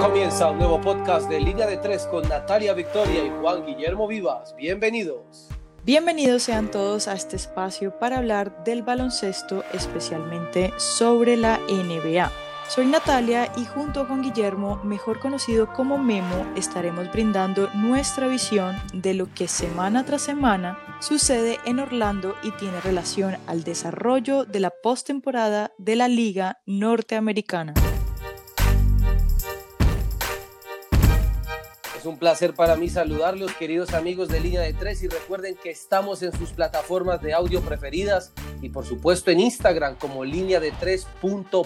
Comienza un nuevo podcast de Línea de Tres con Natalia Victoria y Juan Guillermo Vivas. Bienvenidos. Bienvenidos sean todos a este espacio para hablar del baloncesto, especialmente sobre la NBA. Soy Natalia y junto con Guillermo, mejor conocido como Memo, estaremos brindando nuestra visión de lo que semana tras semana sucede en Orlando y tiene relación al desarrollo de la postemporada de la Liga Norteamericana. Es un placer para mí saludarlos, queridos amigos de Línea de Tres, y recuerden que estamos en sus plataformas de audio preferidas y por supuesto en Instagram como línea de tres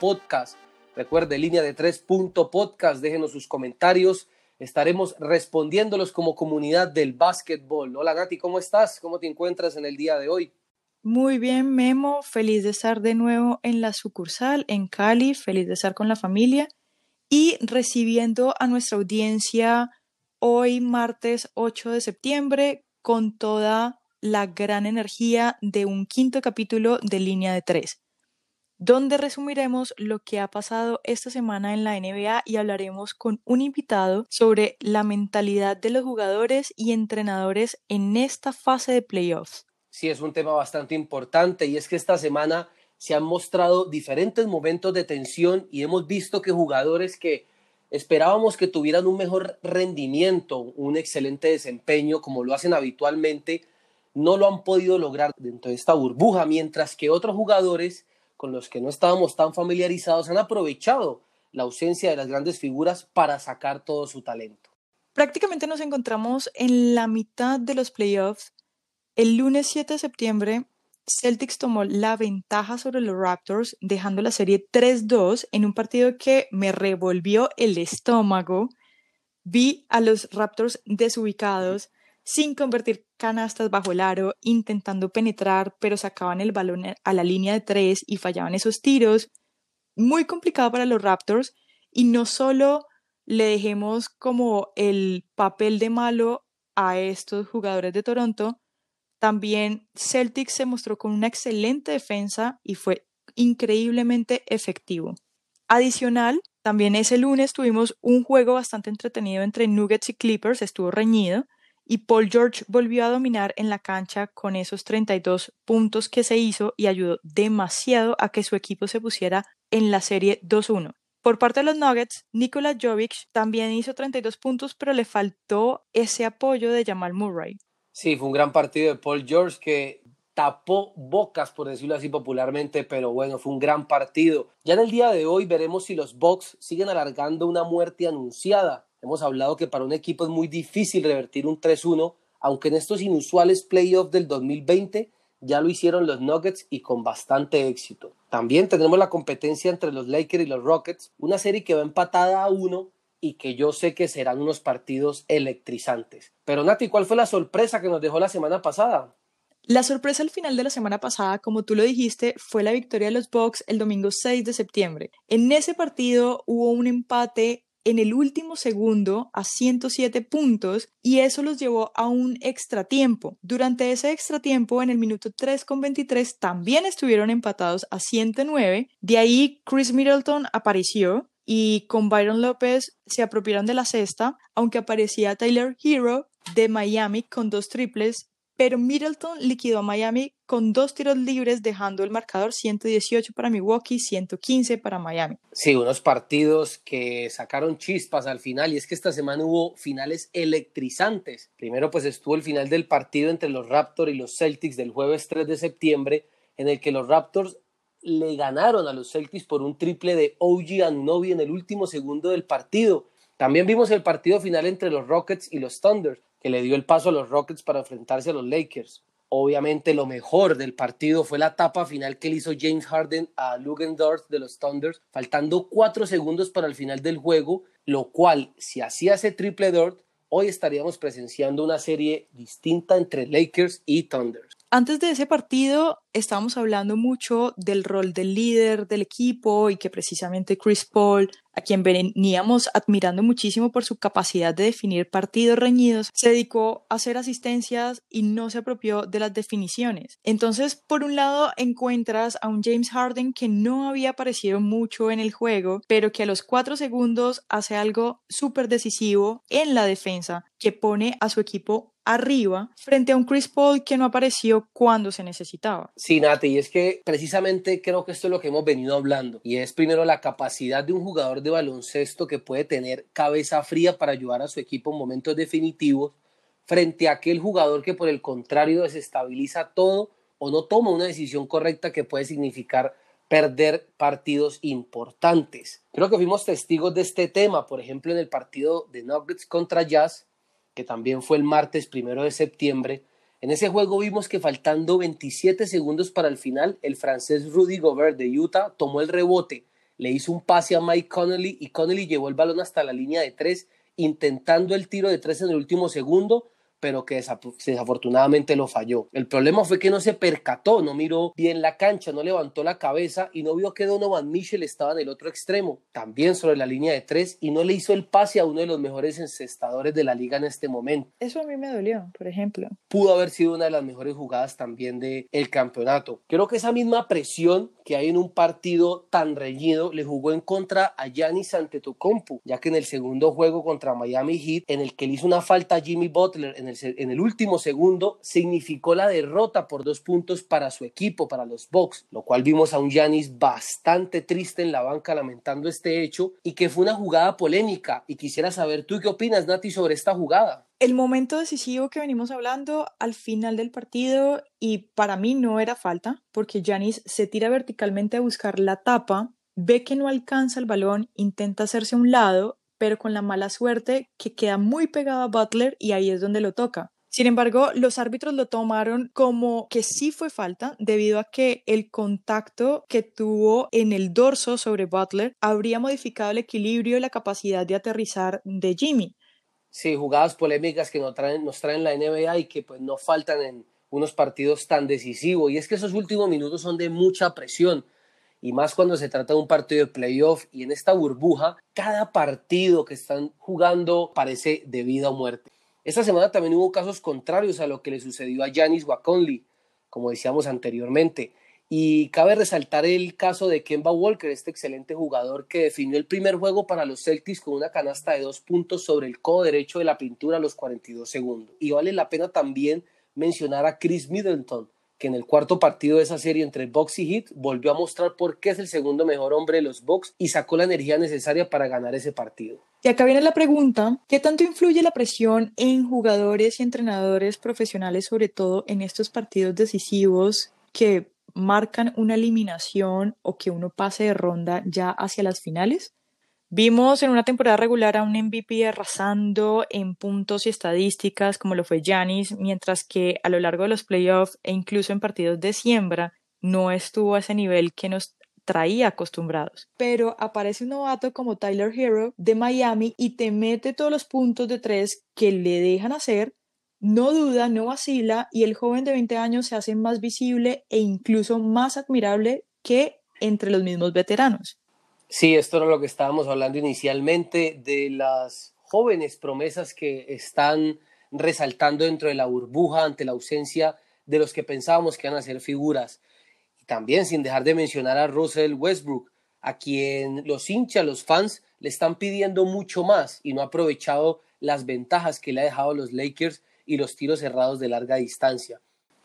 podcast. Recuerde, línea de tres punto podcast, déjenos sus comentarios. Estaremos respondiéndolos como comunidad del básquetbol. Hola Nati, ¿cómo estás? ¿Cómo te encuentras en el día de hoy? Muy bien, Memo. Feliz de estar de nuevo en la sucursal en Cali. Feliz de estar con la familia y recibiendo a nuestra audiencia hoy, martes 8 de septiembre, con toda la gran energía de un quinto capítulo de Línea de Tres donde resumiremos lo que ha pasado esta semana en la NBA y hablaremos con un invitado sobre la mentalidad de los jugadores y entrenadores en esta fase de playoffs. Sí, es un tema bastante importante y es que esta semana se han mostrado diferentes momentos de tensión y hemos visto que jugadores que esperábamos que tuvieran un mejor rendimiento, un excelente desempeño como lo hacen habitualmente, no lo han podido lograr dentro de esta burbuja, mientras que otros jugadores con los que no estábamos tan familiarizados han aprovechado la ausencia de las grandes figuras para sacar todo su talento. Prácticamente nos encontramos en la mitad de los playoffs. El lunes 7 de septiembre, Celtics tomó la ventaja sobre los Raptors, dejando la serie 3-2 en un partido que me revolvió el estómago. Vi a los Raptors desubicados, sin convertir canastas bajo el aro, intentando penetrar, pero sacaban el balón a la línea de tres y fallaban esos tiros. Muy complicado para los Raptors y no solo le dejemos como el papel de malo a estos jugadores de Toronto, también Celtics se mostró con una excelente defensa y fue increíblemente efectivo. Adicional, también ese lunes tuvimos un juego bastante entretenido entre Nuggets y Clippers, estuvo reñido, y Paul George volvió a dominar en la cancha con esos 32 puntos que se hizo y ayudó demasiado a que su equipo se pusiera en la serie 2-1. Por parte de los Nuggets, Nikola Jovic también hizo 32 puntos, pero le faltó ese apoyo de Jamal Murray. Sí, fue un gran partido de Paul George que tapó bocas, por decirlo así popularmente, pero bueno, fue un gran partido. Ya en el día de hoy veremos si los Bucks siguen alargando una muerte anunciada Hemos hablado que para un equipo es muy difícil revertir un 3-1, aunque en estos inusuales playoffs del 2020 ya lo hicieron los Nuggets y con bastante éxito. También tendremos la competencia entre los Lakers y los Rockets, una serie que va empatada a uno y que yo sé que serán unos partidos electrizantes. Pero Nati, ¿cuál fue la sorpresa que nos dejó la semana pasada? La sorpresa al final de la semana pasada, como tú lo dijiste, fue la victoria de los Bucks el domingo 6 de septiembre. En ese partido hubo un empate en el último segundo a 107 puntos y eso los llevó a un extra tiempo. Durante ese extra tiempo, en el minuto 3 con 23, también estuvieron empatados a 109. De ahí Chris Middleton apareció y con Byron López se apropiaron de la cesta, aunque aparecía Tyler Hero de Miami con dos triples pero Middleton liquidó a Miami con dos tiros libres, dejando el marcador 118 para Milwaukee, 115 para Miami. Sí, unos partidos que sacaron chispas al final, y es que esta semana hubo finales electrizantes. Primero, pues estuvo el final del partido entre los Raptors y los Celtics del jueves 3 de septiembre, en el que los Raptors le ganaron a los Celtics por un triple de OG Anunobi en el último segundo del partido. También vimos el partido final entre los Rockets y los Thunder, que le dio el paso a los Rockets para enfrentarse a los Lakers. Obviamente lo mejor del partido fue la etapa final que le hizo James Harden a Lugendorf de los Thunders, faltando cuatro segundos para el final del juego, lo cual, si hacía ese triple Dort, hoy estaríamos presenciando una serie distinta entre Lakers y Thunders. Antes de ese partido estábamos hablando mucho del rol del líder del equipo y que precisamente Chris Paul, a quien veníamos admirando muchísimo por su capacidad de definir partidos reñidos, se dedicó a hacer asistencias y no se apropió de las definiciones. Entonces, por un lado, encuentras a un James Harden que no había aparecido mucho en el juego, pero que a los cuatro segundos hace algo súper decisivo en la defensa que pone a su equipo arriba frente a un Chris Paul que no apareció cuando se necesitaba. Sí, Nate, y es que precisamente creo que esto es lo que hemos venido hablando, y es primero la capacidad de un jugador de baloncesto que puede tener cabeza fría para ayudar a su equipo en momentos definitivos, frente a aquel jugador que por el contrario desestabiliza todo o no toma una decisión correcta que puede significar perder partidos importantes. Creo que fuimos testigos de este tema, por ejemplo, en el partido de Nuggets contra Jazz, que también fue el martes primero de septiembre. En ese juego vimos que faltando 27 segundos para el final, el francés Rudy Gobert de Utah tomó el rebote, le hizo un pase a Mike Connolly y Connolly llevó el balón hasta la línea de tres, intentando el tiro de tres en el último segundo, pero que desafortunadamente lo falló. El problema fue que no se percató, no miró bien la cancha, no levantó la cabeza y no vio que Donovan Mitchell estaba en el otro extremo, también sobre la línea de tres, y no le hizo el pase a uno de los mejores encestadores de la liga en este momento. Eso a mí me dolió, por ejemplo. Pudo haber sido una de las mejores jugadas también del el campeonato. Creo que esa misma presión que hay en un partido tan reñido le jugó en contra a Giannis Antetokounmpo, ya que en el segundo juego contra Miami Heat, en el que le hizo una falta a Jimmy Butler en en el último segundo, significó la derrota por dos puntos para su equipo, para los Bucks, lo cual vimos a un Giannis bastante triste en la banca lamentando este hecho y que fue una jugada polémica. Y quisiera saber tú qué opinas, Nati, sobre esta jugada. El momento decisivo que venimos hablando al final del partido y para mí no era falta porque Giannis se tira verticalmente a buscar la tapa, ve que no alcanza el balón, intenta hacerse a un lado pero con la mala suerte que queda muy pegado a Butler y ahí es donde lo toca. Sin embargo, los árbitros lo tomaron como que sí fue falta debido a que el contacto que tuvo en el dorso sobre Butler habría modificado el equilibrio y la capacidad de aterrizar de Jimmy. Sí, jugadas polémicas que nos traen, nos traen la NBA y que pues no faltan en unos partidos tan decisivos. Y es que esos últimos minutos son de mucha presión y más cuando se trata de un partido de playoff y en esta burbuja, cada partido que están jugando parece de vida o muerte. Esta semana también hubo casos contrarios a lo que le sucedió a Giannis Waconley, como decíamos anteriormente. Y cabe resaltar el caso de Kemba Walker, este excelente jugador que definió el primer juego para los Celtics con una canasta de dos puntos sobre el codo derecho de la pintura a los 42 segundos. Y vale la pena también mencionar a Chris Middleton, que en el cuarto partido de esa serie entre Bucks y Heat volvió a mostrar por qué es el segundo mejor hombre de los Bucks y sacó la energía necesaria para ganar ese partido. Y acá viene la pregunta, ¿qué tanto influye la presión en jugadores y entrenadores profesionales, sobre todo en estos partidos decisivos que marcan una eliminación o que uno pase de ronda ya hacia las finales? Vimos en una temporada regular a un MVP arrasando en puntos y estadísticas como lo fue Giannis, mientras que a lo largo de los playoffs e incluso en partidos de siembra no estuvo a ese nivel que nos traía acostumbrados. Pero aparece un novato como Tyler Hero de Miami y te mete todos los puntos de tres que le dejan hacer, no duda, no vacila y el joven de 20 años se hace más visible e incluso más admirable que entre los mismos veteranos. Sí, esto era lo que estábamos hablando inicialmente de las jóvenes promesas que están resaltando dentro de la burbuja ante la ausencia de los que pensábamos que iban a ser figuras. Y también sin dejar de mencionar a Russell Westbrook, a quien los hinchas, los fans, le están pidiendo mucho más y no ha aprovechado las ventajas que le ha dejado los Lakers y los tiros cerrados de larga distancia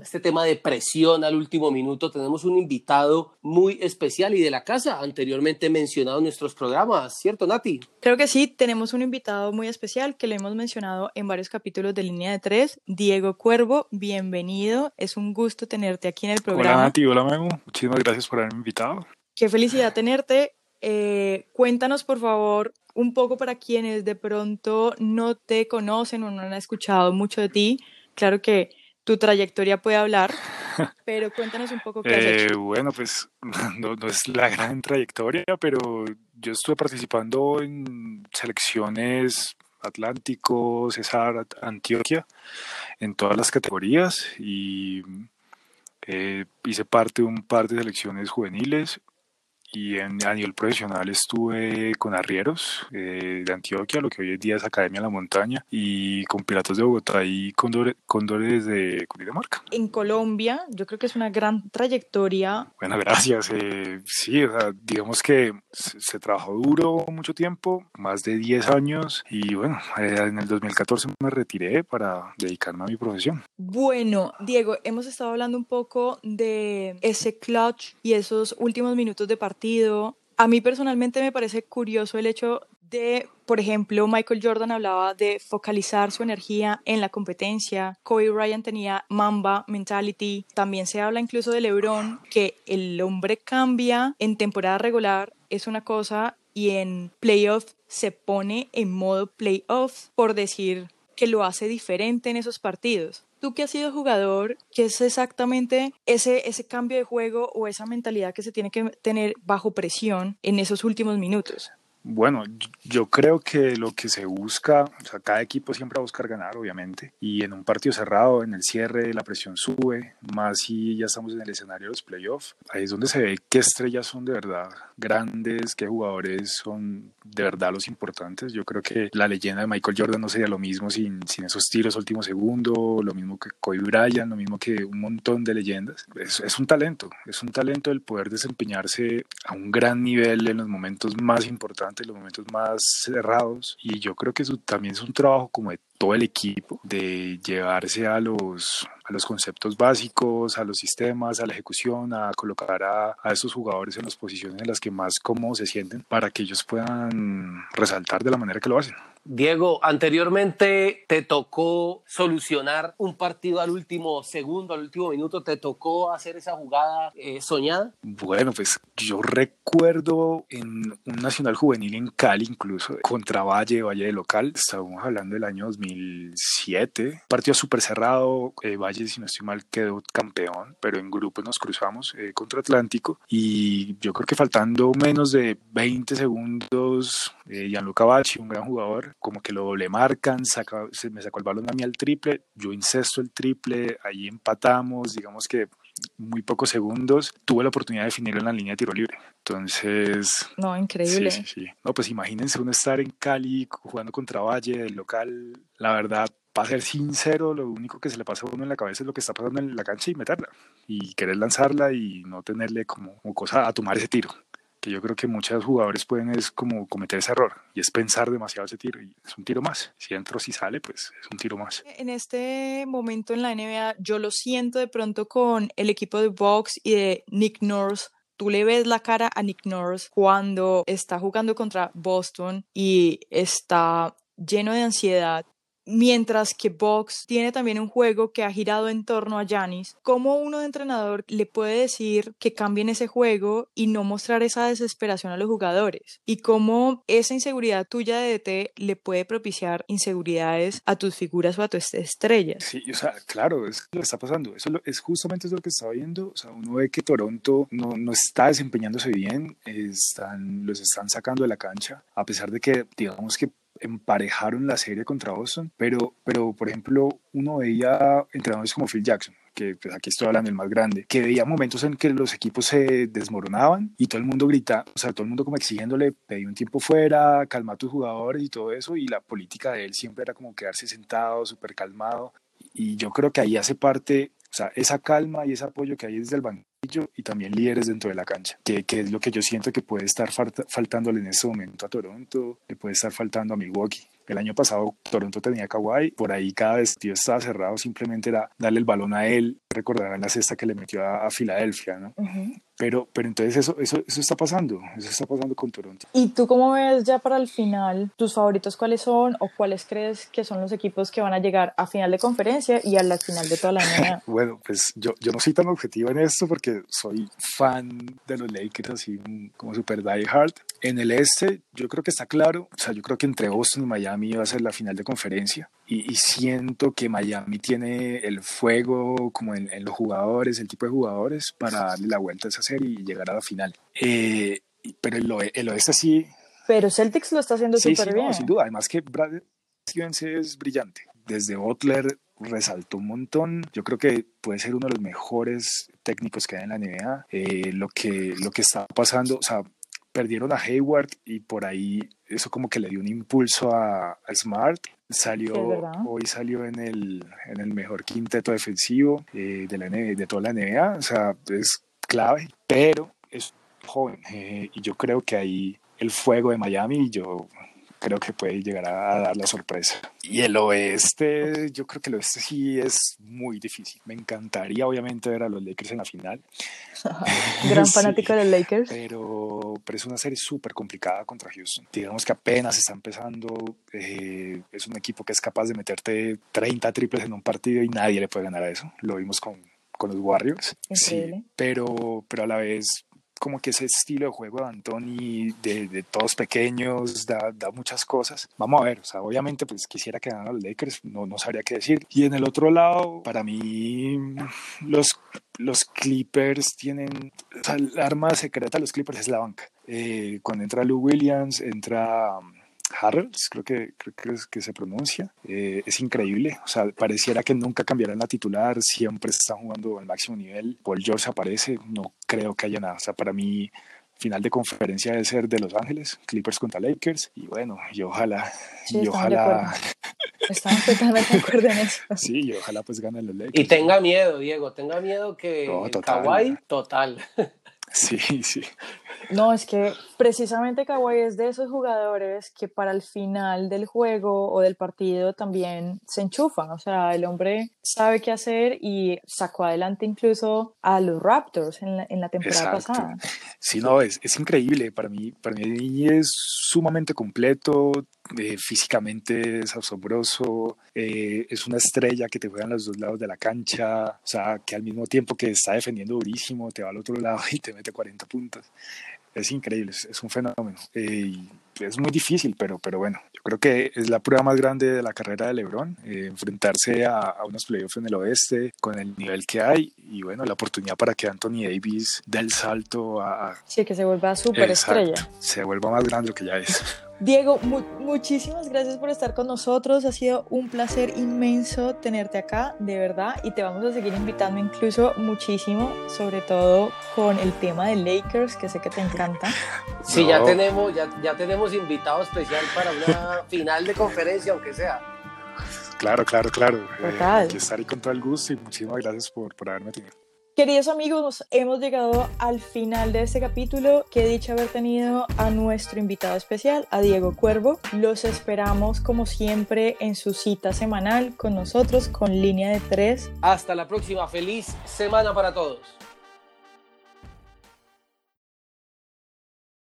este tema de presión al último minuto, tenemos un invitado muy especial y de la casa, anteriormente mencionado en nuestros programas, ¿cierto, Nati? Creo que sí, tenemos un invitado muy especial que lo hemos mencionado en varios capítulos de Línea de Tres, Diego Cuervo, bienvenido, es un gusto tenerte aquí en el programa. Hola, Nati, hola, Memo, muchísimas gracias por haberme invitado. Qué felicidad tenerte. Eh, cuéntanos, por favor, un poco para quienes de pronto no te conocen o no han escuchado mucho de ti. Claro que tu trayectoria puede hablar, pero cuéntanos un poco qué has hecho. Eh, bueno, pues no, es la gran trayectoria, pero yo estuve participando en selecciones Atlántico, César, Antioquia, en todas las categorías y Eh, hice parte de un par de selecciones juveniles y en, a nivel profesional estuve con Arrieros eh, de Antioquia, lo que hoy en día es Academia de la Montaña, y con Piratas de Bogotá y Cóndores de Cundinamarca. En Colombia, yo creo que es una gran trayectoria. Bueno, gracias. Eh, sí, o sea, digamos que se, trabajó duro mucho tiempo, más de 10 años, y bueno, eh, en el 2014 me retiré para dedicarme a mi profesión. Bueno, Diego, hemos estado hablando un poco de ese clutch y esos últimos minutos de partido a mí personalmente me parece curioso el hecho de, por ejemplo, Michael Jordan hablaba de focalizar su energía en la competencia, Kobe Bryant tenía Mamba mentality, también se habla incluso de LeBron, que el hombre cambia en temporada regular, es una cosa, y en playoff se pone en modo playoff, por decir que lo hace diferente en esos partidos. Tú que has sido jugador, ¿qué es exactamente ese, ese cambio de juego o esa mentalidad que se tiene que tener bajo presión en esos últimos minutos? Bueno, yo creo que lo que se busca, o sea, cada equipo siempre va a buscar ganar, obviamente, y en un partido cerrado, en el cierre, la presión sube, más si ya estamos en el escenario de los playoffs, ahí es donde se ve qué estrellas son de verdad grandes, qué jugadores son de verdad los importantes. Yo creo que la leyenda de Michael Jordan no sería lo mismo sin, esos tiros último segundo, lo mismo que Kobe Bryant, lo mismo que un montón de leyendas. Es, es un talento, es un talento el poder desempeñarse a un gran nivel en los momentos más importantes los momentos más cerrados. Y yo creo que eso también es un trabajo como de todo el equipo, de llevarse a los, a los conceptos básicos, a los sistemas, a la ejecución, a colocar a, a esos jugadores en las posiciones en las que más cómodos se sienten para que ellos puedan resaltar de la manera que lo hacen. Diego, anteriormente te tocó solucionar un partido al último segundo, al último minuto, ¿te tocó hacer esa jugada eh, soñada? Bueno, pues yo recuerdo en un Nacional Juvenil en Cali, incluso contra Valle, Valle de local, estábamos hablando del año 2007, partido súper cerrado, eh, Valle, si no estoy mal, quedó campeón, pero en grupo nos cruzamos eh, contra Atlántico y yo creo que faltando menos de 20 segundos, Gianluca Bacci, un gran jugador, como que lo doble marcan, saca, se me sacó el balón a mí al triple, yo incesto el triple, ahí empatamos, digamos que muy pocos segundos, tuve la oportunidad de definirlo en la línea de tiro libre. Entonces... No, increíble. Sí, sí, sí. No, pues imagínense uno estar en Cali jugando contra Valle, el local, la verdad, para ser sincero, lo único que se le pasa a uno en la cabeza es lo que está pasando en la cancha y meterla. Y querer lanzarla y no tenerle como cosa a tomar ese tiro yo creo que muchos jugadores pueden es como cometer ese error y es pensar demasiado ese tiro y es un tiro más. Si entro, si sale, pues es un tiro más. En este momento en la NBA yo lo siento de pronto con el equipo de Box y de Nick Nurse tú le ves la cara a Nick Nurse cuando está jugando contra Boston y está lleno de ansiedad mientras que Box tiene también un juego que ha girado en torno a Janis, ¿cómo uno de entrenador le puede decir que cambien ese juego y no mostrar esa desesperación a los jugadores? Y cómo esa inseguridad tuya de DT le puede propiciar inseguridades a tus figuras o a tus estrellas. Sí, o sea, claro, es lo que está pasando. Eso es justamente lo que está viendo. O sea, uno ve que Toronto no, no está desempeñándose bien, están, los están sacando de la cancha, a pesar de que, digamos que emparejaron la serie contra Boston, pero, pero por ejemplo, uno veía entrenadores como Phil Jackson, que pues aquí estoy hablando el más grande, que veía momentos en que los equipos se desmoronaban y todo el mundo grita, o sea, todo el mundo como exigiéndole, pedí un tiempo fuera, calma a tus jugadores y todo eso, y la política de él siempre era como quedarse sentado, súper calmado, y yo creo que ahí hace parte, o sea, esa calma y ese apoyo que hay desde el banquillo y también líderes dentro de la cancha, que, que es lo que yo siento que puede estar faltándole en este momento a Toronto, le puede estar faltando a Milwaukee. El año pasado Toronto tenía Kawhi, por ahí cada vestido estaba cerrado, simplemente era darle el balón a él, recordarán la cesta que le metió a, Filadelfia, ¿no? Pero, pero entonces eso, eso, eso está pasando, eso está pasando con Toronto. ¿Y tú cómo ves ya para el final tus favoritos cuáles son o cuáles crees que son los equipos que van a llegar a final de conferencia y a la final de toda la NBA? bueno, pues yo, yo no soy tan objetivo en esto porque soy fan de los Lakers, así como super die hard. En el este, yo creo que está claro, o sea, yo creo que entre Boston y Miami va a ser la final de conferencia y, siento que Miami tiene el fuego como en, los jugadores, el tipo de jugadores para darle la vuelta a esa serie y llegar a la final. Eh, pero el, el, oeste sí. Pero Celtics lo está haciendo súper bien. sin duda, además que Brad Stevens es brillante. Desde Butler resaltó un montón. Yo creo que puede ser uno de los mejores técnicos que hay en la NBA. Eh, lo, que, lo que está pasando, o sea, perdieron a Hayward y por ahí eso como que le dio un impulso a, Smart. Salió, hoy salió en el, en el mejor quinteto defensivo eh, de, la de toda la NBA, o sea, es clave, pero es joven eh, y yo creo que ahí el fuego de Miami, yo creo que puede llegar a dar la sorpresa. Y el oeste, yo creo que el oeste sí es muy difícil. Me encantaría, obviamente, ver a los Lakers en la final. Gran fanático de los Lakers. Pero, pero es una serie súper complicada contra Houston. Digamos que apenas está empezando. Eh, es un equipo que es capaz de meterte 30 triples en un partido y nadie le puede ganar a eso. Lo vimos con, con los Warriors. Sí, pero, pero a la vez como que ese estilo de juego de Anthony, de, todos pequeños, da, da, muchas cosas. Vamos a ver, o sea, obviamente pues quisiera que ganaran los Lakers, no, no sabría qué decir. Y en el otro lado, para mí, los, los Clippers tienen, o sea, el arma secreta de los Clippers es la banca. Eh, cuando entra Lou Williams, entra... Harrells, creo que, creo que, es, que se pronuncia, eh, es increíble. O sea, pareciera que nunca cambiarán la titular, siempre se están jugando al máximo nivel. Paul George aparece, no creo que haya nada. O sea, para mí, final de conferencia debe ser de Los Ángeles, Clippers contra Lakers. Y bueno, y ojalá, y ojalá. Estamos totalmente de acuerdo en eso. Sí, y ojalá pues ganen los Lakers. Y tenga miedo, Diego, tenga miedo que no, total. Kawhi, total. Sí, sí. No, es que precisamente Kawhi es de esos jugadores que para el final del juego o del partido también se enchufan. O sea, el hombre sabe qué hacer y sacó adelante incluso a los Raptors en la, en la temporada pasada. Sí, no, es, es, increíble. Para mí, para mí es sumamente completo. Eh, físicamente es asombroso. Eh, es una estrella que te juega en los dos lados de la cancha. O sea, que al mismo tiempo que está defendiendo durísimo, te va al otro lado y te mete 40 puntos es increíble, es, un fenómeno. Eh, es muy difícil, pero, pero bueno, yo creo que es la prueba más grande de la carrera de LeBron, eh, enfrentarse a, unos playoffs en el oeste con el nivel que hay y bueno, la oportunidad para que Anthony Davis dé el salto a... Sí, que se vuelva súper estrella. Se vuelva más grande lo que ya es. Diego, muchísimas gracias por estar con nosotros. Ha sido un placer inmenso tenerte acá, de verdad. Y te vamos a seguir invitando incluso muchísimo, sobre todo con el tema de Lakers, que sé que te encanta. Sí, ya tenemos, ya, ya tenemos invitado especial para una final de conferencia, aunque sea. Claro, claro, claro. Eh, estar ahí con todo el gusto y muchísimas gracias por, por haberme tenido. Queridos amigos, hemos llegado al final de este capítulo. Qué dicha haber tenido a nuestro invitado especial, a Diego Cuervo. Los esperamos como siempre en su cita semanal con nosotros con línea de tres. Hasta la próxima. Feliz semana para todos.